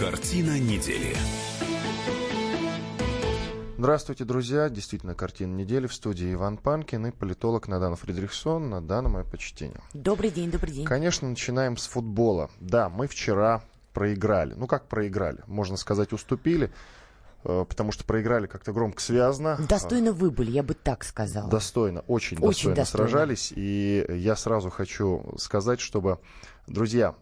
Картина недели. Здравствуйте, друзья. Действительно, картина недели в студии Иван Панкин и политолог Надана Фредериксон. Надана, мое почтение. Добрый день, добрый день. Конечно, начинаем с футбола. Да, мы вчера проиграли. Ну, как проиграли? Можно сказать, уступили, э, потому что проиграли как-то громко связано. Достойно выбыли, я бы так сказала. Достойно, очень, Очень достойно, достойно. сражались. И я сразу хочу сказать, чтобы, друзья,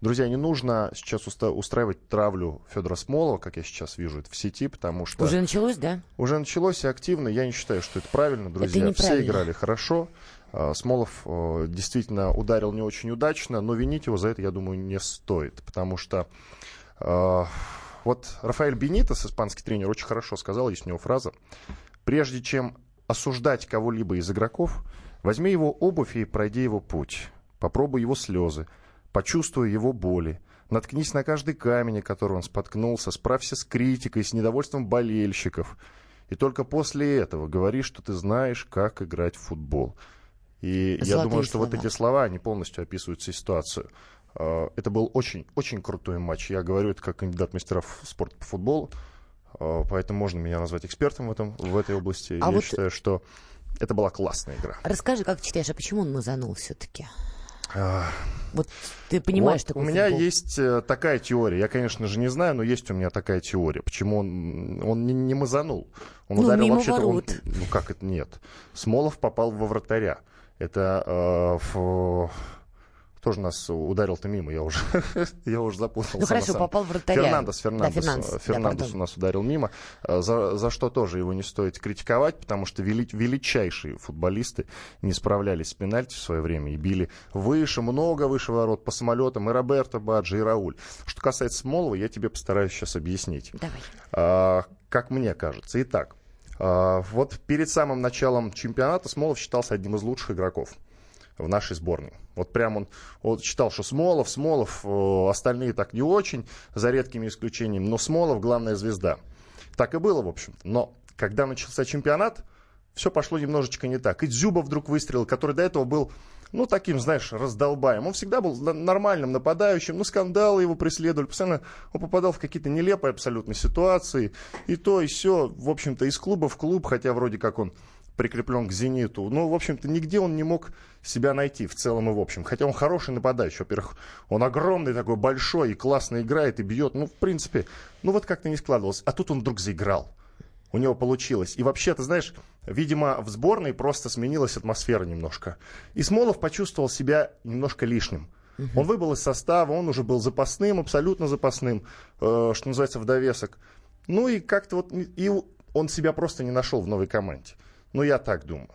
друзья, не нужно сейчас уста- устраивать травлю Федора Смолова, как я сейчас вижу это в сети, потому что... Уже началось, да? Уже началось и активно. Я не считаю, что это правильно, друзья. Все неправильно. играли хорошо. А, Смолов э, действительно ударил не очень удачно, но винить его за это, я думаю, не стоит. Потому что э, вот Рафаэль Бенитес, испанский тренер, очень хорошо сказал, есть у него фраза. Прежде чем осуждать кого-либо из игроков, возьми его обувь и пройди его путь. Попробуй его слезы, почувствуй его боли. Наткнись на каждый камень, который он споткнулся, справься с критикой, с недовольством болельщиков. И только после этого говори, что ты знаешь, как играть в футбол. И я Золотые думаю, что вот слова. эти слова, они полностью описывают всю ситуацию. Э, Это был очень, очень крутой матч. Я говорю это как кандидат мастеров спорта по футболу. Э, Поэтому можно меня назвать экспертом в, этом, в этой области. А Я вот- считаю, что это была классная игра. Расскажи, как ты считаешь, а почему он мазанул все-таки? А, Вот ты понимаешь вот такой у меня футбол. есть э, такая теория. Я, конечно же, не знаю, но есть у меня такая теория. Почему он, он не, не мазанул? Он Ну, ударил вообще-то... он- ну, как это нет? Смолов попал во вратаря. Это э, в- кто же нас ударил-то мимо? Я уже, я уже запутался. Ну хорошо, попал в вратаря. Фернандес, Фернандес, Да, Фернандес, э, да, Фернандес у нас ударил мимо, э, за, за что тоже его не стоит критиковать, потому что вели- величайшие футболисты не справлялись с пенальти в свое время и били выше, много выше ворот по самолетам и Роберто Баджи, и Рауль. Что касается Смолова, я тебе постараюсь сейчас объяснить. Давай. А, как мне кажется. Итак, а, вот перед самым началом чемпионата Смолов считался одним из лучших игроков в нашей сборной. Вот прям он, он считал, что Смолов, Смолов, э, остальные так не очень, за редкими исключениями, но Смолов главная звезда. Так и было, в общем-то. Но когда начался чемпионат, все пошло немножечко не так. И Дзюба вдруг выстрелил, который до этого был, ну, таким, знаешь, раздолбаем. Он всегда был нормальным нападающим, но скандалы его преследовали. Постоянно он попадал в какие-то нелепые абсолютно ситуации. И то, и все, в общем-то, из клуба в клуб, хотя вроде как он прикреплен к «Зениту». Но, в общем-то, нигде он не мог себя найти в целом и в общем. Хотя он хороший нападающий. Во-первых, он огромный такой, большой и классно играет и бьет. Ну, в принципе, ну вот как-то не складывалось. А тут он вдруг заиграл. У него получилось. И вообще, ты знаешь, видимо, в сборной просто сменилась атмосфера немножко. И Смолов почувствовал себя немножко лишним. Он выбыл из состава, он уже был запасным, абсолютно запасным, э, что называется, в довесок. Ну и как-то вот, и он себя просто не нашел в новой команде. Ну, я так думаю.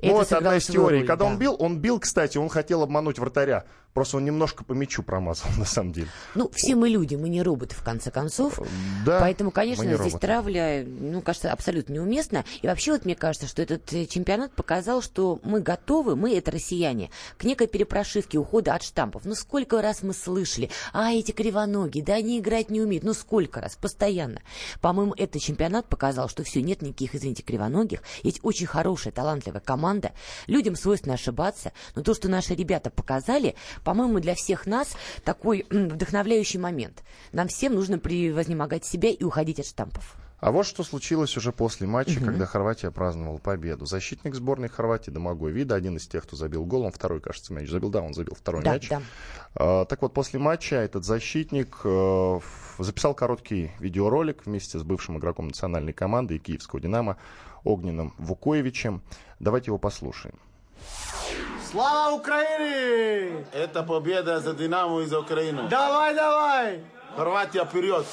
Это вот одна из теорий. Когда да. он бил, он бил, кстати, он хотел обмануть вратаря. Просто он немножко по мячу промазал, на самом деле. Ну, все мы люди, мы не роботы, в конце концов. Да, Поэтому, конечно, здесь роботы. травля, ну, кажется, абсолютно неуместно. И вообще, вот мне кажется, что этот э, чемпионат показал, что мы готовы, мы, это россияне, к некой перепрошивке ухода от штампов. Ну, сколько раз мы слышали, а, эти кривоногие, да они играть не умеют. Ну, сколько раз, постоянно. По-моему, этот чемпионат показал, что все, нет никаких, извините, кривоногих. Есть очень хорошая, талантливая команда. Людям свойственно ошибаться. Но то, что наши ребята показали, по-моему, для всех нас такой вдохновляющий момент. Нам всем нужно превознемогать себя и уходить от штампов. А вот что случилось уже после матча, когда Хорватия праздновала победу. Защитник сборной Хорватии Домогой Вида, один из тех, кто забил гол, он второй, кажется, мяч забил. Да, он забил второй Да, мяч. да. А, так вот, после матча этот защитник в- записал короткий видеоролик вместе с бывшим игроком национальной команды и киевского «Динамо» Огненом Вукоевичем. Давайте его послушаем. Слава Украине! Это победа за Динамо и за Украину. Давай, давай! Хорватия вперед!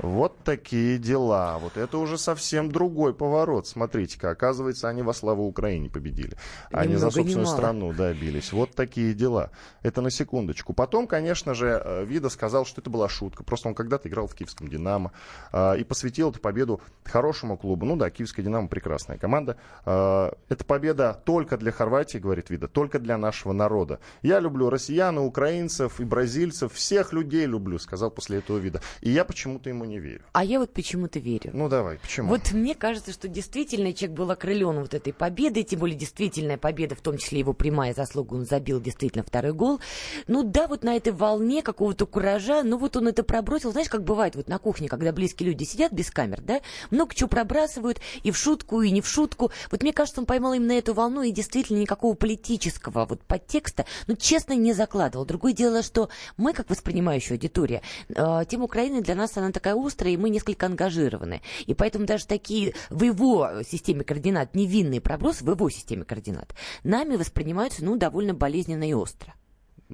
Вот такие дела. Вот это уже совсем другой поворот. Смотрите-ка, оказывается, они во славу Украине победили. Они за собственную мало. страну да, бились. Вот такие дела. Это на секундочку. Потом, конечно же, э, Вида сказал, что это была шутка. Просто он когда-то играл в киевском «Динамо» э, и посвятил эту победу хорошему клубу. Ну да, киевская «Динамо» прекрасная команда. Э, Это победа только для Хорватии, говорит Вида, только для нашего народа. Я люблю россиян, и украинцев, и бразильцев, всех людей люблю, сказал после этого Вида. И я почему-то ему не верю. А я вот почему-то верю. Ну давай, почему? Вот мне кажется, что действительно человек был окрылен вот этой победой, тем более действительная победа, в том числе его прямая заслуга, он забил действительно второй гол. Ну да, вот на этой волне какого-то куража, ну вот он это пробросил. Знаешь, как бывает вот на кухне, когда близкие люди сидят без камер, да, много чего пробрасывают, и в шутку, и не в шутку. Вот мне кажется, он поймал именно эту волну, и действительно никакого политического вот подтекста, ну, честно, не закладывал. Другое дело, что мы, как воспринимающая аудитория, э, тема Украины для нас, она такая острая, и мы несколько ангажированы. И поэтому даже такие в его системе координат невинные пробросы, в его системе координат, нами воспринимаются, ну, довольно болезненно и остро.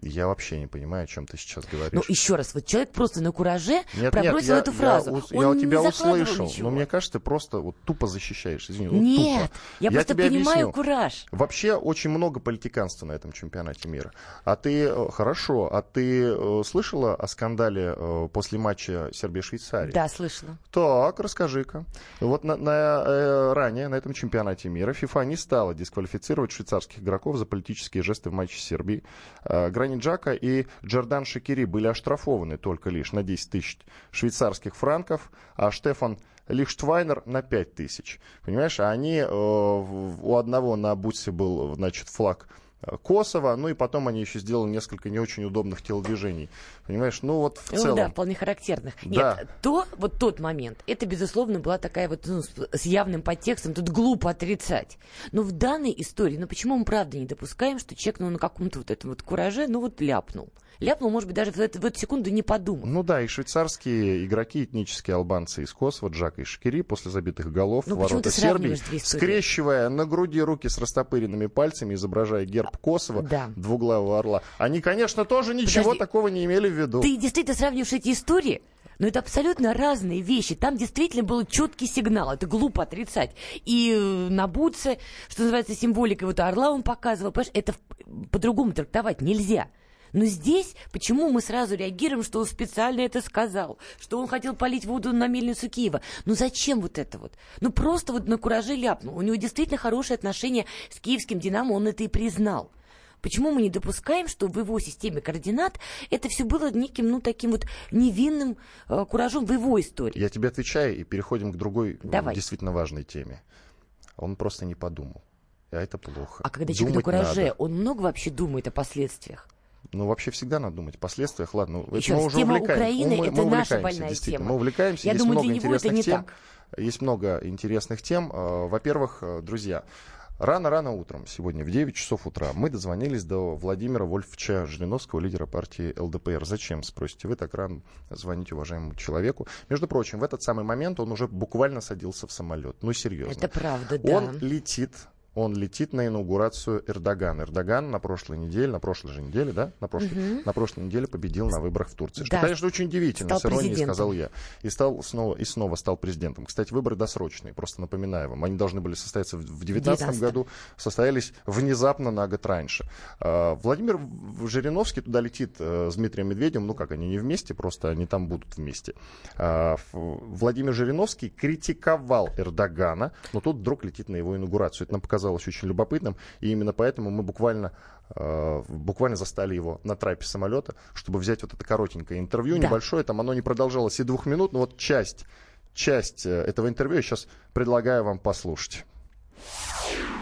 Я вообще не понимаю, о чем ты сейчас говоришь. Ну, еще раз, вот человек просто на кураже нет, пробросил нет, эту фразу. Я, я, я тебя услышал, ничего. но мне кажется, ты просто вот тупо защищаешь. Извини, вот нет, тупо. я, я просто понимаю объясню. кураж. Вообще очень много политиканства на этом чемпионате мира. А ты, э, хорошо, а ты э, слышала о скандале э, после матча Сербия-Швейцария? Да, слышала. Так, расскажи-ка. Вот на, на, э, ранее на этом чемпионате мира ФИФА не стала дисквалифицировать швейцарских игроков за политические жесты в матче Сербии. Э, Гранит Джака и Джордан Шакири были оштрафованы только лишь на 10 тысяч швейцарских франков, а Штефан Лихштвайнер на 5 тысяч. Понимаешь, а они, э, у одного на бутсе был, значит, флаг Косово, ну и потом они еще сделали несколько не очень удобных телодвижений. Понимаешь, ну вот в ну, целом... да, вполне характерных. Да. Нет, то, вот тот момент, это, безусловно, была такая вот ну, с явным подтекстом, тут глупо отрицать. Но в данной истории, ну почему мы правда не допускаем, что человек ну, на каком-то вот этом вот кураже, ну вот ляпнул? ляпнул, может быть, даже в, эту, в эту секунду не подумал. Ну да, и швейцарские игроки, этнические албанцы из Косово, Джак и Шкири, после забитых голов ну, ворота Сербии, скрещивая на груди руки с растопыренными пальцами, изображая герб Косово, да. двуглавого орла, они, конечно, тоже ничего Подожди, такого не имели в виду. Ты действительно сравниваешь эти истории? Но это абсолютно разные вещи. Там действительно был четкий сигнал. Это глупо отрицать. И э, на Бутсе, что называется, символикой вот орла он показывал. Понимаешь, это по-другому трактовать нельзя. Но здесь почему мы сразу реагируем, что он специально это сказал, что он хотел полить воду на мельницу Киева? Ну зачем вот это вот? Ну просто вот на кураже ляпнул. У него действительно хорошие отношения с киевским «Динамо», он это и признал. Почему мы не допускаем, что в его системе координат это все было неким, ну, таким вот невинным э, куражом в его истории? Я тебе отвечаю, и переходим к другой Давай. действительно важной теме. Он просто не подумал. А это плохо. А когда человек на кураже, надо. он много вообще думает о последствиях? Ну, вообще всегда надо думать о последствиях. Ладно, Еще мы уже тема увлекаем. Украины мы, это мы наша больная тема. Мы увлекаемся, Я есть думаю, много для него это не тем. так. Есть много интересных тем. А, во-первых, э, друзья, Рано-рано утром, сегодня в 9 часов утра, мы дозвонились до Владимира Вольфовича Жириновского, лидера партии ЛДПР. Зачем, спросите вы, так рано звоните уважаемому человеку? Между прочим, в этот самый момент он уже буквально садился в самолет. Ну, серьезно. Это правда, да. Он летит он летит на инаугурацию Эрдогана. Эрдоган на прошлой неделе, на прошлой же неделе, да, на прошлой, угу. на прошлой неделе победил на выборах в Турции. Что, да. конечно, очень удивительно, стал с иронией сказал я. И, стал снова, и снова стал президентом. Кстати, выборы досрочные, просто напоминаю вам. Они должны были состояться в 2019 году, состоялись внезапно на год раньше. А, Владимир Жириновский туда летит э, с Дмитрием Медведевым, ну как, они не вместе, просто они там будут вместе. А, Владимир Жириновский критиковал Эрдогана, но тут вдруг летит на его инаугурацию. Это нам показалось показалось очень любопытным, и именно поэтому мы буквально э, буквально застали его на трапе самолета, чтобы взять вот это коротенькое интервью, да. небольшое, там оно не продолжалось и двух минут, но вот часть, часть э, этого интервью я сейчас предлагаю вам послушать.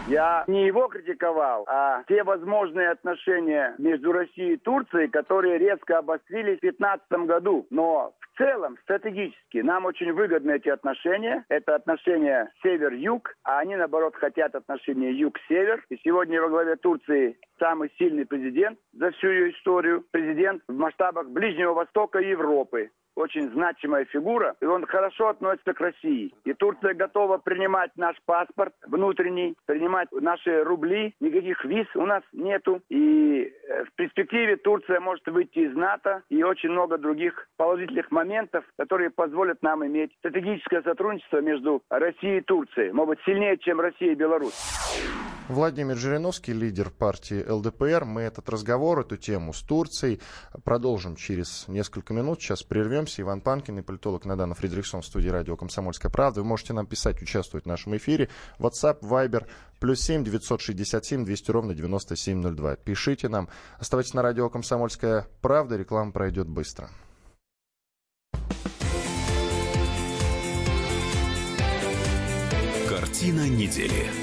Я не его критиковал, а те возможные отношения между Россией и Турцией, которые резко обострились в 2015 году. Но в целом, стратегически, нам очень выгодны эти отношения. Это отношения север-юг, а они, наоборот, хотят отношения юг-север. И сегодня во главе Турции самый сильный президент за всю ее историю. Президент в масштабах Ближнего Востока и Европы очень значимая фигура, и он хорошо относится к России. И Турция готова принимать наш паспорт внутренний, принимать наши рубли, никаких виз у нас нету. И э, в перспективе Турция может выйти из НАТО и очень много других положительных моментов, которые позволят нам иметь стратегическое сотрудничество между Россией и Турцией. Может быть, сильнее, чем Россия и Беларусь. Владимир Жириновский, лидер партии ЛДПР. Мы этот разговор, эту тему с Турцией продолжим через несколько минут. Сейчас прервемся. Иван Панкин и политолог Надана Фредериксон в студии радио «Комсомольская правда». Вы можете нам писать, участвовать в нашем эфире. WhatsApp, Viber, плюс 7 967 200 ровно 9702. Пишите нам. Оставайтесь на радио «Комсомольская правда». Реклама пройдет быстро. Картина недели.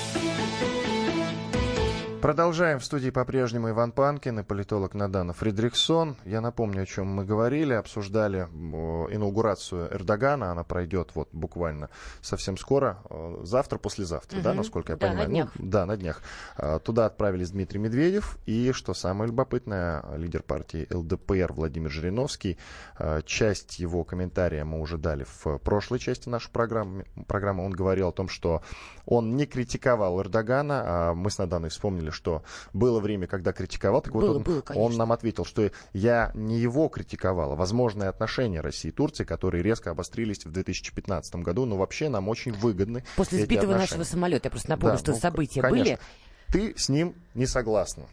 Продолжаем в студии по-прежнему Иван Панкин и политолог Надана Фридрихсон. Я напомню, о чем мы говорили. Обсуждали инаугурацию Эрдогана. Она пройдет вот буквально совсем скоро. Завтра, послезавтра, угу. да, насколько я да, понимаю? На днях. Ну, да, на днях. А, туда отправились Дмитрий Медведев и, что самое любопытное, лидер партии ЛДПР Владимир Жириновский. А, часть его комментария мы уже дали в прошлой части нашей программы. программы. Он говорил о том, что он не критиковал Эрдогана. А мы с Наданой вспомнили, что было время, когда критиковал. Так вот, Было, он, было, конечно. он нам ответил, что я не его критиковал, а возможные отношения России и Турции, которые резко обострились в 2015 году, но вообще нам очень выгодны. После сбитого отношения. нашего самолета, я просто напомню, Да, что ну, события конечно. были. Ты с ним не согласна.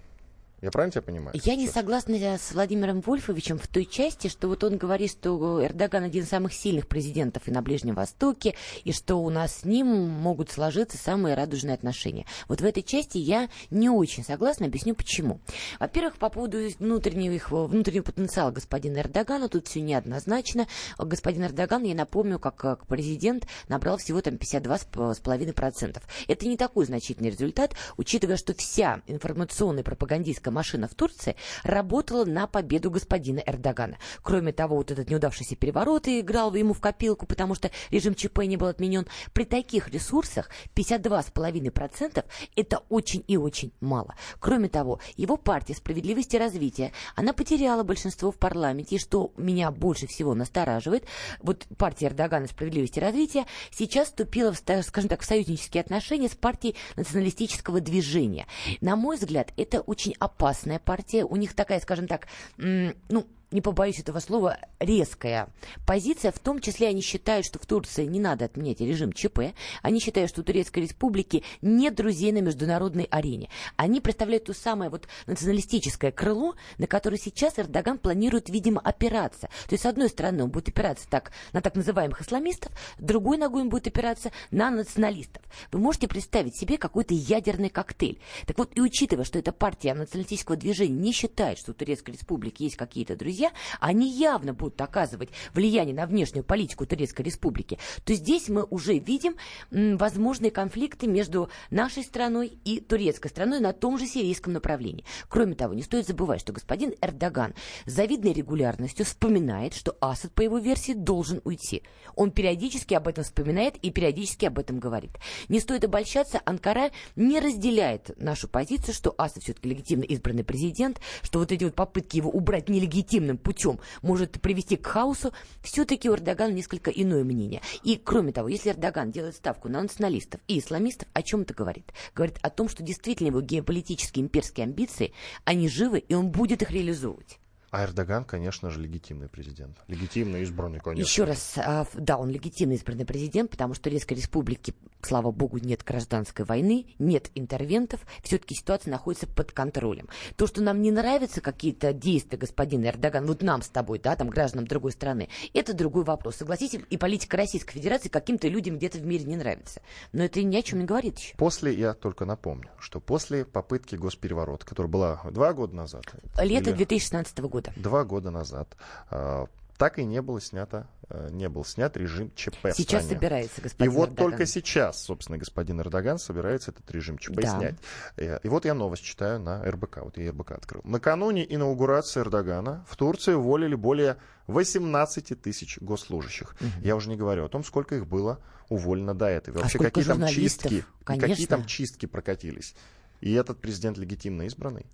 Я правильно тебя понимаю? Я не согласна с Владимиром Вольфовичем в той части, что вот он говорит, что Эрдоган один из самых сильных президентов и на Ближнем Востоке, и что у нас с ним могут сложиться самые радужные отношения. Вот в этой части я не очень согласна, объясню почему. Во-первых, по поводу внутреннего, внутреннего потенциала господина Эрдогана, тут все неоднозначно. Господин Эрдоган, я напомню, как, как президент набрал всего там 52,5%. Это не такой значительный результат, учитывая, что вся информационная пропагандистская машина в Турции работала на победу господина Эрдогана. Кроме того, вот этот неудавшийся переворот играл ему в копилку, потому что режим ЧП не был отменен. При таких ресурсах 52,5% это очень и очень мало. Кроме того, его партия «Справедливость и развитие», она потеряла большинство в парламенте, и что меня больше всего настораживает, вот партия Эрдогана «Справедливость и развитие» сейчас вступила, в, скажем так, в союзнические отношения с партией националистического движения. На мой взгляд, это очень опасная партия. У них такая, скажем так, ну, не побоюсь этого слова, резкая позиция. В том числе они считают, что в Турции не надо отменять режим ЧП. Они считают, что у Турецкой Республики нет друзей на международной арене. Они представляют то самое вот националистическое крыло, на которое сейчас Эрдоган планирует, видимо, опираться. То есть, с одной стороны, он будет опираться так, на так называемых исламистов, другой ногой он будет опираться на националистов. Вы можете представить себе какой-то ядерный коктейль. Так вот, и учитывая, что эта партия националистического движения не считает, что у Турецкой Республики есть какие-то друзья, друзья, они явно будут оказывать влияние на внешнюю политику Турецкой Республики, то здесь мы уже видим возможные конфликты между нашей страной и турецкой страной на том же сирийском направлении. Кроме того, не стоит забывать, что господин Эрдоган с завидной регулярностью вспоминает, что Асад, по его версии, должен уйти. Он периодически об этом вспоминает и периодически об этом говорит. Не стоит обольщаться, Анкара не разделяет нашу позицию, что Асад все-таки легитимно избранный президент, что вот эти вот попытки его убрать нелегитимным путем может привести к хаосу, все-таки у Эрдогана несколько иное мнение. И, кроме того, если Эрдоган делает ставку на националистов и исламистов, о чем это говорит? Говорит о том, что действительно его геополитические имперские амбиции, они живы, и он будет их реализовывать. А Эрдоган, конечно же, легитимный президент. Легитимно избранный, конечно. Еще раз, а, да, он легитимно избранный президент, потому что Турецкой Республике, слава богу, нет гражданской войны, нет интервентов, все-таки ситуация находится под контролем. То, что нам не нравятся какие-то действия господина Эрдогана, вот нам с тобой, да, там, гражданам другой страны, это другой вопрос. Согласитесь, и политика Российской Федерации каким-то людям где-то в мире не нравится. Но это ни о чем не говорит еще. После, я только напомню, что после попытки госпереворота, которая была два года назад... Лето или- 2016 года. Два года назад а, так и не было снято, э, не был снят режим ЧП Сейчас собирается И господин вот Эрдоган. только сейчас, собственно, господин Эрдоган собирается этот режим ЧП Да. снять. Э, И вот я новость читаю на РБК. Вот я РБК открыл. Накануне инаугурации Эрдогана в Турции уволили более 18 тысяч госслужащих. Я уже не говорю о том, сколько их было уволено до этого. И А Вообще, сколько какие там чистки, и какие Конечно. там чистки прокатились. И этот президент легитимно избранный.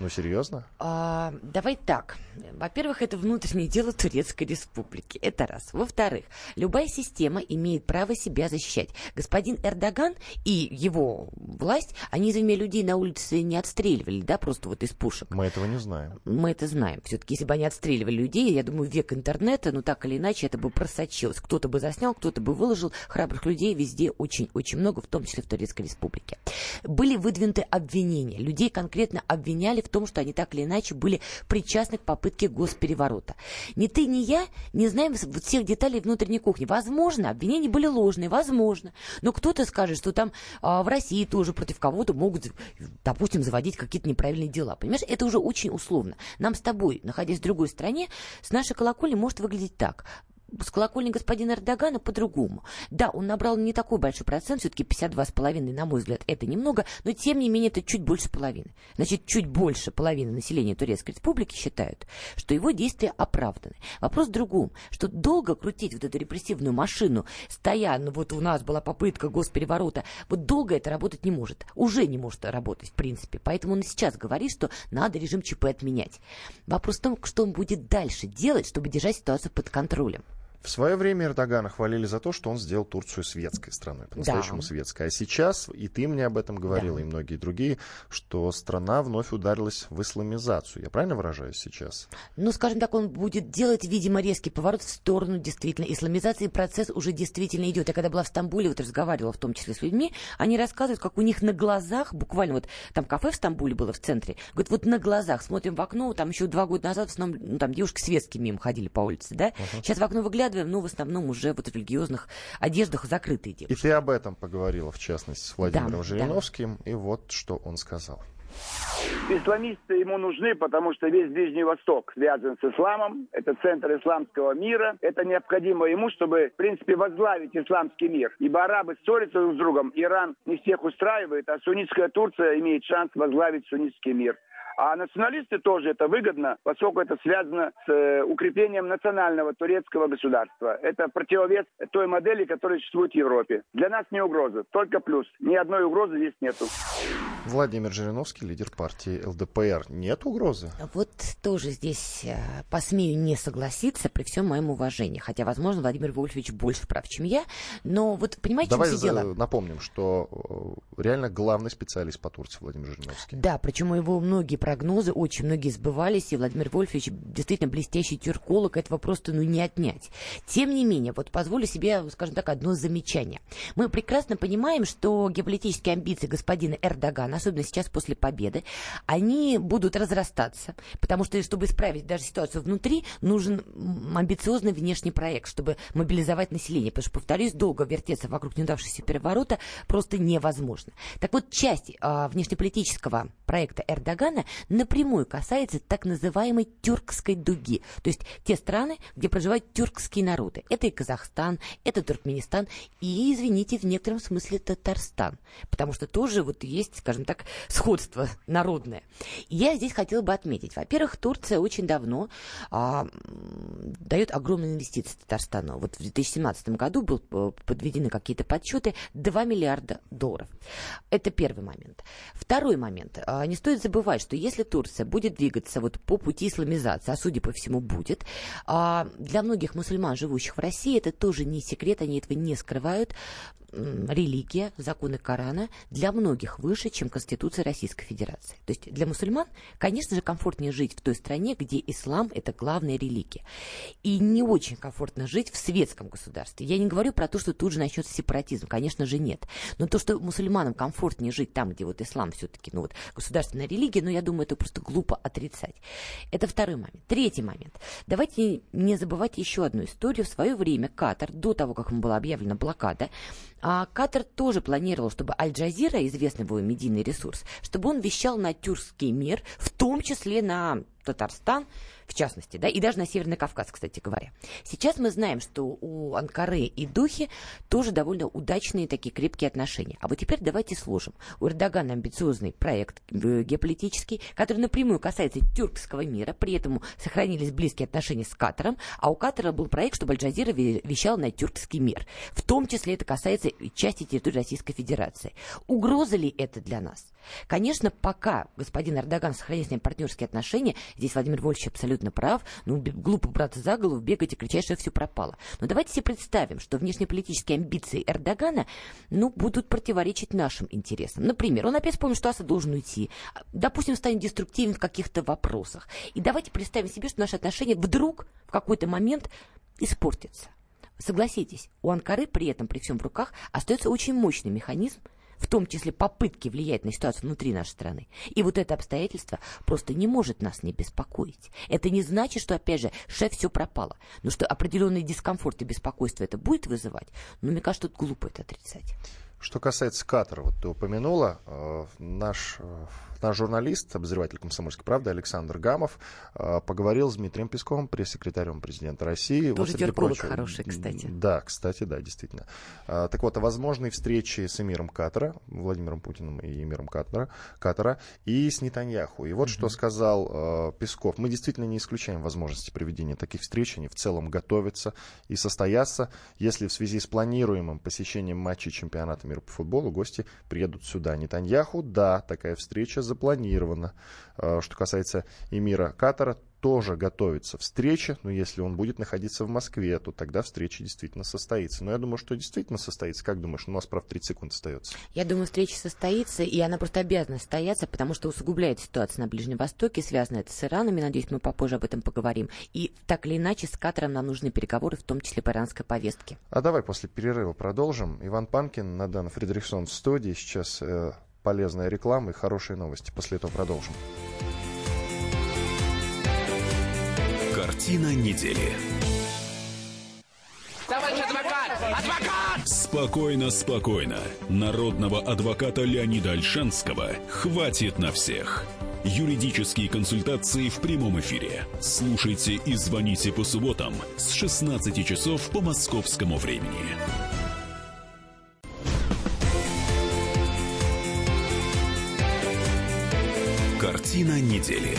Ну, серьезно? А, давай так. Во-первых, это внутреннее дело Турецкой Республики. Это раз. Во-вторых, любая система имеет право себя защищать. Господин Эрдоган и его власть, они за меня людей на улице не отстреливали, да, просто вот из пушек. Мы этого не знаем. Мы это знаем. Все-таки, если бы они отстреливали людей, я думаю, век интернета, ну так или иначе, это бы просочилось. Кто-то бы заснял, кто-то бы выложил. Храбрых людей везде очень-очень много, в том числе в Турецкой Республике. Были выдвинуты обвинения. Людей конкретно обвиняли в том, что они так или иначе были причастны к попытке госпереворота. Ни ты, ни я не знаем всех деталей внутренней кухни. Возможно, обвинения были ложные, возможно. Но кто-то скажет, что там а, в России тоже против кого-то могут, допустим, заводить какие-то неправильные дела. Понимаешь, это уже очень условно. Нам с тобой, находясь в другой стране, с нашей колокольни может выглядеть так с колокольни господина Эрдогана по-другому. Да, он набрал не такой большой процент, все-таки 52,5, на мой взгляд, это немного, но тем не менее это чуть больше половины. Значит, чуть больше половины населения Турецкой Республики считают, что его действия оправданы. Вопрос в другом, что долго крутить вот эту репрессивную машину, стоя, ну вот у нас была попытка госпереворота, вот долго это работать не может. Уже не может работать, в принципе. Поэтому он сейчас говорит, что надо режим ЧП отменять. Вопрос в том, что он будет дальше делать, чтобы держать ситуацию под контролем. В свое время Эрдогана хвалили за то, что он сделал Турцию светской страной, по-настоящему да. светской. А сейчас, и ты мне об этом говорила, да. и многие другие, что страна вновь ударилась в исламизацию. Я правильно выражаюсь сейчас? Ну, скажем так, он будет делать, видимо, резкий поворот в сторону действительно исламизации. Процесс уже действительно идет. Я когда была в Стамбуле, вот разговаривала в том числе с людьми, они рассказывают, как у них на глазах, буквально вот там кафе в Стамбуле было в центре, говорят, вот на глазах смотрим в окно, там еще два года назад в основном, ну, там девушки светские мимо ходили по улице, да? Uh-huh. Сейчас в окно выглядываем, заглядываем, но в основном уже вот в религиозных одеждах закрытые девушки. И ты об этом поговорила, в частности, с Владимиром да, Жириновским, да. и вот что он сказал. Исламисты ему нужны, потому что весь Ближний Восток связан с исламом. Это центр исламского мира. Это необходимо ему, чтобы, в принципе, возглавить исламский мир. Ибо арабы ссорятся друг с другом. Иран не всех устраивает, а суннитская Турция имеет шанс возглавить суннитский мир. А националисты тоже это выгодно, поскольку это связано с э, укреплением национального турецкого государства. Это противовес той модели, которая существует в Европе. Для нас не угроза, только плюс. Ни одной угрозы здесь нету. Владимир Жириновский, лидер партии ЛДПР. Нет угрозы? Вот тоже здесь э, посмею не согласиться при всем моем уважении. Хотя, возможно, Владимир Вольфович больше прав, чем я. Но вот понимаете, Давай чем все дело? напомним, что э, реально главный специалист по Турции Владимир Жириновский. Да, причем его многие прогнозы, очень многие сбывались, и Владимир Вольфович действительно блестящий тюрколог, этого просто ну, не отнять. Тем не менее, вот позволю себе, скажем так, одно замечание. Мы прекрасно понимаем, что геополитические амбиции господина Эрдогана, особенно сейчас после победы, они будут разрастаться, потому что, чтобы исправить даже ситуацию внутри, нужен амбициозный внешний проект, чтобы мобилизовать население, потому что, повторюсь, долго вертеться вокруг неудавшегося переворота просто невозможно. Так вот, часть а, внешнеполитического проекта Эрдогана напрямую касается так называемой тюркской дуги, то есть те страны, где проживают тюркские народы. Это и Казахстан, это Туркменистан и, извините, в некотором смысле Татарстан, потому что тоже вот есть, скажем так, сходство народное. Я здесь хотела бы отметить, во-первых, Турция очень давно а, дает огромные инвестиции Татарстану. Вот в 2017 году был э, подведены какие-то подсчеты 2 миллиарда долларов. Это первый момент. Второй момент. А, не стоит забывать, что если Турция будет двигаться вот по пути исламизации, а судя по всему будет, а для многих мусульман, живущих в России, это тоже не секрет, они этого не скрывают, религия, законы Корана для многих выше, чем Конституция Российской Федерации. То есть для мусульман, конечно же, комфортнее жить в той стране, где ислам – это главная религия. И не очень комфортно жить в светском государстве. Я не говорю про то, что тут же начнется сепаратизм. Конечно же, нет. Но то, что мусульманам комфортнее жить там, где вот ислам все-таки, ну вот, государственная религия, ну, я думаю, это просто глупо отрицать. Это второй момент. Третий момент. Давайте не забывать еще одну историю. В свое время Катар, до того, как ему была объявлена блокада, а Катар тоже планировал, чтобы Аль-Джазира, известный его медийный ресурс, чтобы он вещал на тюркский мир, в том числе на Татарстан, в частности, да, и даже на Северный Кавказ, кстати говоря. Сейчас мы знаем, что у Анкары и Духи тоже довольно удачные такие крепкие отношения. А вот теперь давайте сложим. У Эрдогана амбициозный проект э, геополитический, который напрямую касается тюркского мира, при этом сохранились близкие отношения с Катаром, а у Катара был проект, чтобы Аль-Джазира вещал на тюркский мир. В том числе это касается части территории Российской Федерации. Угроза ли это для нас? Конечно, пока господин Эрдоган сохраняет с ним партнерские отношения, здесь Владимир Вольфович абсолютно прав, ну, глупо браться за голову, бегать и кричать, что все пропало. Но давайте себе представим, что внешнеполитические амбиции Эрдогана, ну, будут противоречить нашим интересам. Например, он опять вспомнил, что Асад должен уйти. Допустим, станет деструктивен в каких-то вопросах. И давайте представим себе, что наши отношения вдруг в какой-то момент испортятся. Согласитесь, у Анкары при этом, при всем в руках, остается очень мощный механизм, в том числе попытки влиять на ситуацию внутри нашей страны. И вот это обстоятельство просто не может нас не беспокоить. Это не значит, что, опять же, шеф все пропало. Но что определенный дискомфорт и беспокойство это будет вызывать, но мне кажется, тут глупо это отрицать. Что касается Катара, вот ты упомянула, э, наш э, Наш журналист, обозреватель «Комсомольской правды» Александр Гамов э, поговорил с Дмитрием Песковым, пресс-секретарем президента России. Тоже вот, терпилок хороший, кстати. Да, кстати, да, действительно. Э, так вот, о возможной встрече с эмиром Катара, Владимиром Путиным и эмиром Катара, Катара и с Нетаньяху. И вот mm-hmm. что сказал э, Песков. Мы действительно не исключаем возможности проведения таких встреч. Они в целом готовятся и состоятся. Если в связи с планируемым посещением матчей чемпионата мира по футболу гости приедут сюда. Нетаньяху, да, такая встреча за запланировано. А, что касается эмира Катара, тоже готовится встреча, но если он будет находиться в Москве, то тогда встреча действительно состоится. Но я думаю, что действительно состоится. Как думаешь, у нас, правда, 30 секунд остается? Я думаю, встреча состоится, и она просто обязана состояться, потому что усугубляет ситуацию на Ближнем Востоке, связано это с Ираном, и, надеюсь, мы попозже об этом поговорим. И так или иначе с Катаром нам нужны переговоры, в том числе по иранской повестке. А давай после перерыва продолжим. Иван Панкин, Надан Фредериксон в студии. Сейчас э, полезная реклама и хорошие новости. После этого продолжим. Картина недели. Товарищ адвокат! Адвокат! Спокойно, спокойно. Народного адвоката Леонида Альшанского хватит на всех. Юридические консультации в прямом эфире. Слушайте и звоните по субботам с 16 часов по московскому времени. Картина недели.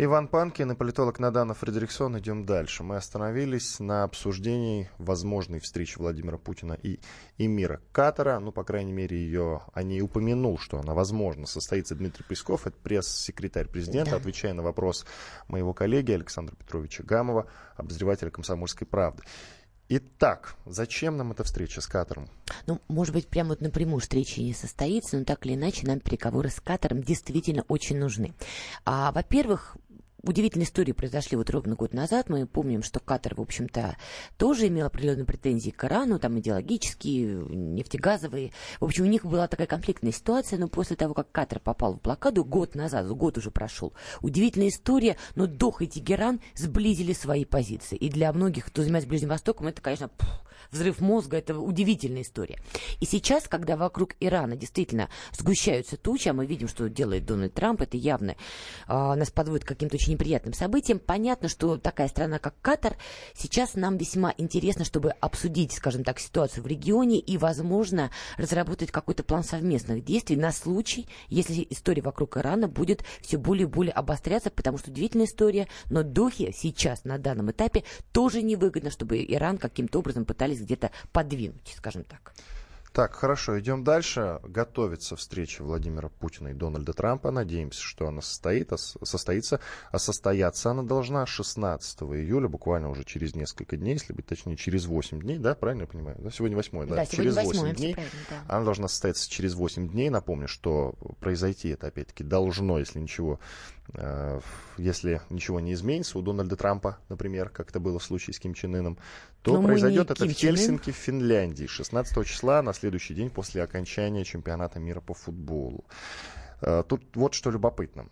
Иван Панкин и политолог Надана Фредериксон. Идем дальше. Мы остановились на обсуждении возможной встречи Владимира Путина и эмира Катара. Ну, по крайней мере, ее о ней упомянул, что она, возможно, состоится Дмитрий Песков. Это пресс-секретарь президента, да. отвечая на вопрос моего коллеги Александра Петровича Гамова, обозревателя «Комсомольской правды». Итак, зачем нам эта встреча с Катаром? Ну, может быть, прямо вот напрямую встреча не состоится, но так или иначе нам переговоры с Катаром действительно очень нужны. А, во-первых, удивительные истории произошли вот ровно год назад. Мы помним, что Катар, в общем-то, тоже имел определенные претензии к Ирану, там идеологические, нефтегазовые. В общем, у них была такая конфликтная ситуация, но после того, как Катар попал в блокаду, год назад, год уже прошел, удивительная история, но Доха и Тегеран сблизили свои позиции. И для многих, кто занимается Ближним Востоком, это, конечно, взрыв мозга, это удивительная история. И сейчас, когда вокруг Ирана действительно сгущаются тучи, а мы видим, что делает Дональд Трамп, это явно э, нас подводит к каким-то очень неприятным событиям. Понятно, что такая страна, как Катар, сейчас нам весьма интересно, чтобы обсудить, скажем так, ситуацию в регионе и, возможно, разработать какой-то план совместных действий на случай, если история вокруг Ирана будет все более и более обостряться, потому что удивительная история, но Дохе сейчас, на данном этапе, тоже невыгодно, чтобы Иран каким-то образом пытались где-то подвинуть, скажем так. Так, хорошо, идем дальше. Готовится встреча Владимира Путина и Дональда Трампа. Надеемся, что она состоит, состоится. А состояться она должна 16 июля, буквально уже через несколько дней, если быть точнее, через 8 дней, да, правильно я понимаю? Да, сегодня 8, да? да через 8 8 дней. Да. Она должна состояться через 8 дней. Напомню, что произойти это, опять-таки, должно, если ничего если ничего не изменится, у Дональда Трампа, например, как это было в случае с Ким Чен Ыном, то Но произойдет это в Хельсинки, в Финляндии, 16 числа, на следующий день после окончания чемпионата мира по футболу. Э, тут вот что любопытно.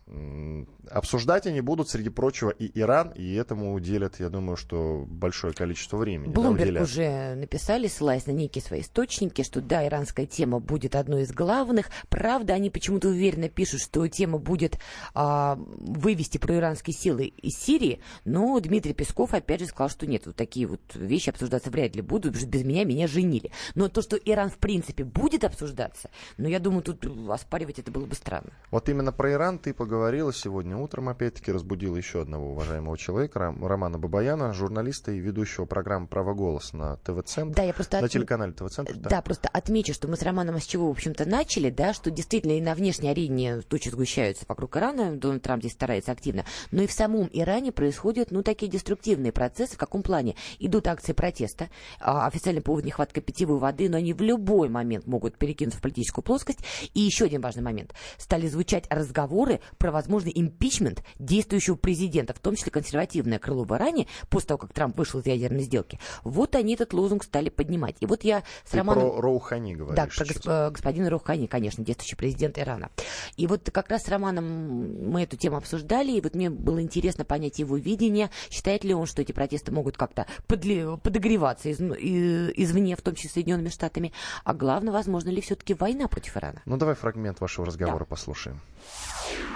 Обсуждать они будут, среди прочего, и Иран, и этому уделят, я думаю, что большое количество времени. Блумберг да, уже написали, ссылаясь на некие свои источники, что да, иранская тема будет одной из главных. Правда, они почему-то уверенно пишут, что тема будет а, вывести проиранские силы из Сирии, но Дмитрий Песков опять же сказал, что нет, вот такие вот вещи обсуждаться вряд ли будут, потому что без меня меня женили. Но то, что Иран в принципе будет обсуждаться, ну, я думаю, тут оспаривать это было бы странно. Ирана. Вот именно про Иран ты поговорила сегодня утром, опять-таки разбудила еще одного уважаемого человека, Романа Бабаяна, журналиста и ведущего программы «Право голос» на ТВ-центр. Да, я просто... На телеканале ТВ-центр. Да. да, просто отмечу, что мы с Романом с чего, в общем-то, начали, да, что действительно и на внешней арене тучи сгущаются вокруг Ирана, Дональд Трамп здесь старается активно, но и в самом Иране происходят, ну, такие деструктивные процессы, в каком плане? Идут акции протеста, а, официальный повод нехватка питьевой воды, но они в любой момент могут перекинуться в политическую плоскость. И еще один важный момент. Стали звучать разговоры про возможный импичмент действующего президента, в том числе консервативное крыло в Иране, после того, как Трамп вышел из ядерной сделки. Вот они этот лозунг стали поднимать. И вот я с Ты Романом... про Роухани говоришь Да, про госп... Э, господина Роухани, конечно, действующий президент Ирана. И вот как раз с Романом мы эту тему обсуждали, и вот мне было интересно понять его видение. Считает ли он, что эти протесты могут как-то подли... подогреваться из... извне, в том числе Соединенными Штатами? А главное, возможно ли все-таки война против Ирана? Ну, давай фрагмент вашего разговора да. Послушаем.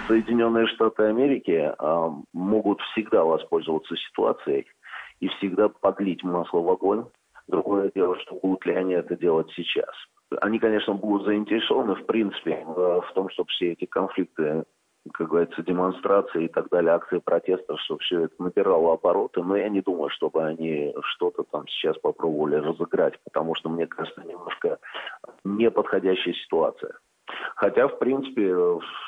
Соединенные Штаты Америки э, могут всегда воспользоваться ситуацией и всегда подлить масло в огонь. Другое дело, что будут ли они это делать сейчас. Они, конечно, будут заинтересованы, в принципе, в, том, чтобы все эти конфликты как говорится, демонстрации и так далее, акции протеста, чтобы все это набирало обороты, но я не думаю, чтобы они что-то там сейчас попробовали разыграть, потому что, мне кажется, немножко неподходящая ситуация. Хотя, в принципе,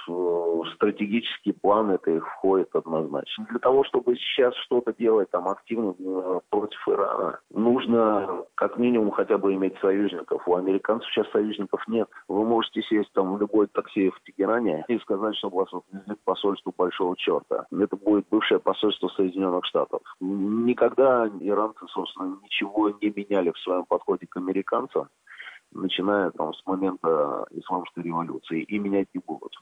в стратегический план это их входит однозначно. Для того, чтобы сейчас что-то делать там активно э, против Ирана, нужно как минимум хотя бы иметь союзников. У американцев сейчас союзников нет. Вы можете сесть там в любой такси в Тегеране и сказать, что вас отвезли к Большого Черта. Это будет бывшее посольство Соединенных Штатов. Никогда иранцы, собственно, ничего не меняли в своем подходе к американцам начиная там с момента исламской революции, и менять не будут.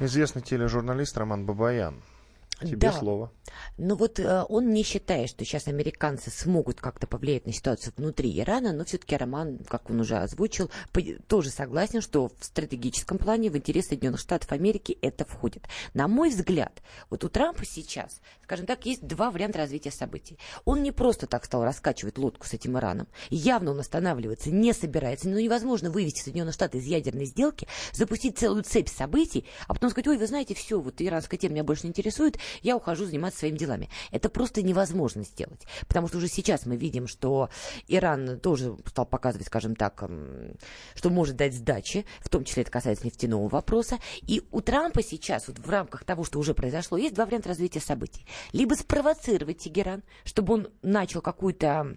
Известный тележурналист Роман Бабаян Тебе да. слово. Но вот э, он не считает, что сейчас американцы смогут как-то повлиять на ситуацию внутри Ирана, но все-таки Роман, как он уже озвучил, по- тоже согласен, что в стратегическом плане в интерес Соединенных Штатов Америки это входит. На мой взгляд, вот у Трампа сейчас, скажем так, есть два варианта развития событий. Он не просто так стал раскачивать лодку с этим Ираном. Явно он останавливается, не собирается. Но невозможно вывести Соединенные Штаты из ядерной сделки, запустить целую цепь событий, а потом сказать, ой, вы знаете, все, вот иранская тема меня больше не интересует, я ухожу заниматься своими делами. Это просто невозможно сделать. Потому что уже сейчас мы видим, что Иран тоже стал показывать, скажем так, что может дать сдачи, в том числе это касается нефтяного вопроса. И у Трампа сейчас, вот в рамках того, что уже произошло, есть два варианта развития событий. Либо спровоцировать Тегеран, чтобы он начал какую-то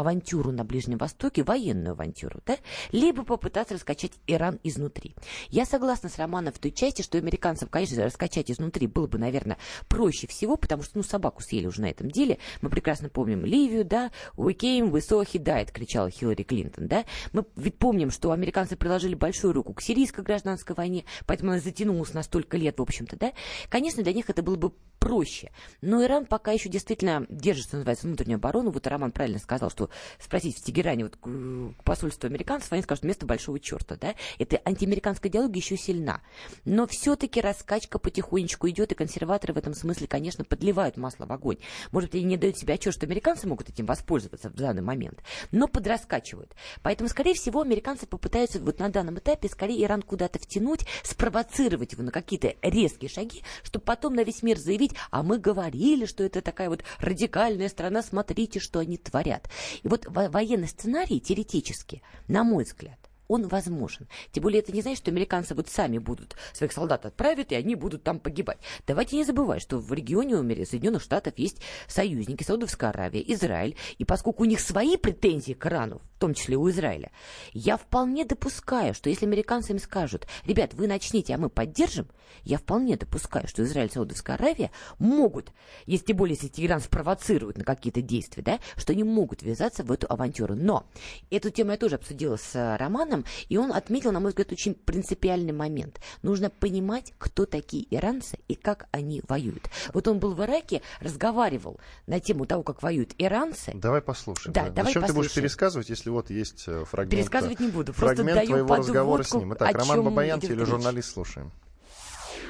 авантюру на Ближнем Востоке, военную авантюру, да, либо попытаться раскачать Иран изнутри. Я согласна с Романом в той части, что американцам, конечно, раскачать изнутри было бы, наверное, проще всего, потому что, ну, собаку съели уже на этом деле. Мы прекрасно помним Ливию, да, «We came, we saw, he died», кричала Хиллари Клинтон, да. Мы ведь помним, что американцы приложили большую руку к сирийской гражданской войне, поэтому она затянулась на столько лет, в общем-то, да. Конечно, для них это было бы проще. Но Иран пока еще действительно держит, что называется, внутреннюю оборону. Вот Роман правильно сказал, что спросить в Тегеране вот, к посольству американцев, они скажут, место большого черта. Да? Это антиамериканская идеология еще сильна. Но все-таки раскачка потихонечку идет, и консерваторы в этом смысле, конечно, подливают масло в огонь. Может быть, они не дают себе отчет, что американцы могут этим воспользоваться в данный момент, но подраскачивают. Поэтому, скорее всего, американцы попытаются вот на данном этапе скорее Иран куда-то втянуть, спровоцировать его на какие-то резкие шаги, чтобы потом на весь мир заявить, а мы говорили, что это такая вот радикальная страна, смотрите, что они творят. И вот военный сценарий теоретически, на мой взгляд, он возможен. Тем более это не значит, что американцы вот сами будут своих солдат отправить, и они будут там погибать. Давайте не забывать, что в регионе у Соединенных Штатов есть союзники, Саудовская Аравия, Израиль. И поскольку у них свои претензии к Ирану, в том числе у Израиля, я вполне допускаю, что если американцы им скажут, ребят, вы начните, а мы поддержим, я вполне допускаю, что Израиль и Саудовская Аравия могут, если тем более, если Тегеран спровоцирует на какие-то действия, да, что они могут ввязаться в эту авантюру. Но эту тему я тоже обсудила с Романом, Ираном, и он отметил, на мой взгляд, очень принципиальный момент. Нужно понимать, кто такие иранцы и как они воюют. Вот он был в Ираке, разговаривал на тему того, как воюют иранцы. Давай послушаем. Да, да. давай Зачем послушаем. ты будешь пересказывать, если вот есть э, фрагмент? Пересказывать не буду, просто фрагмент даю твоего разговора с ним. Итак, Роман Бабаян, идет тележурналист, слушаем.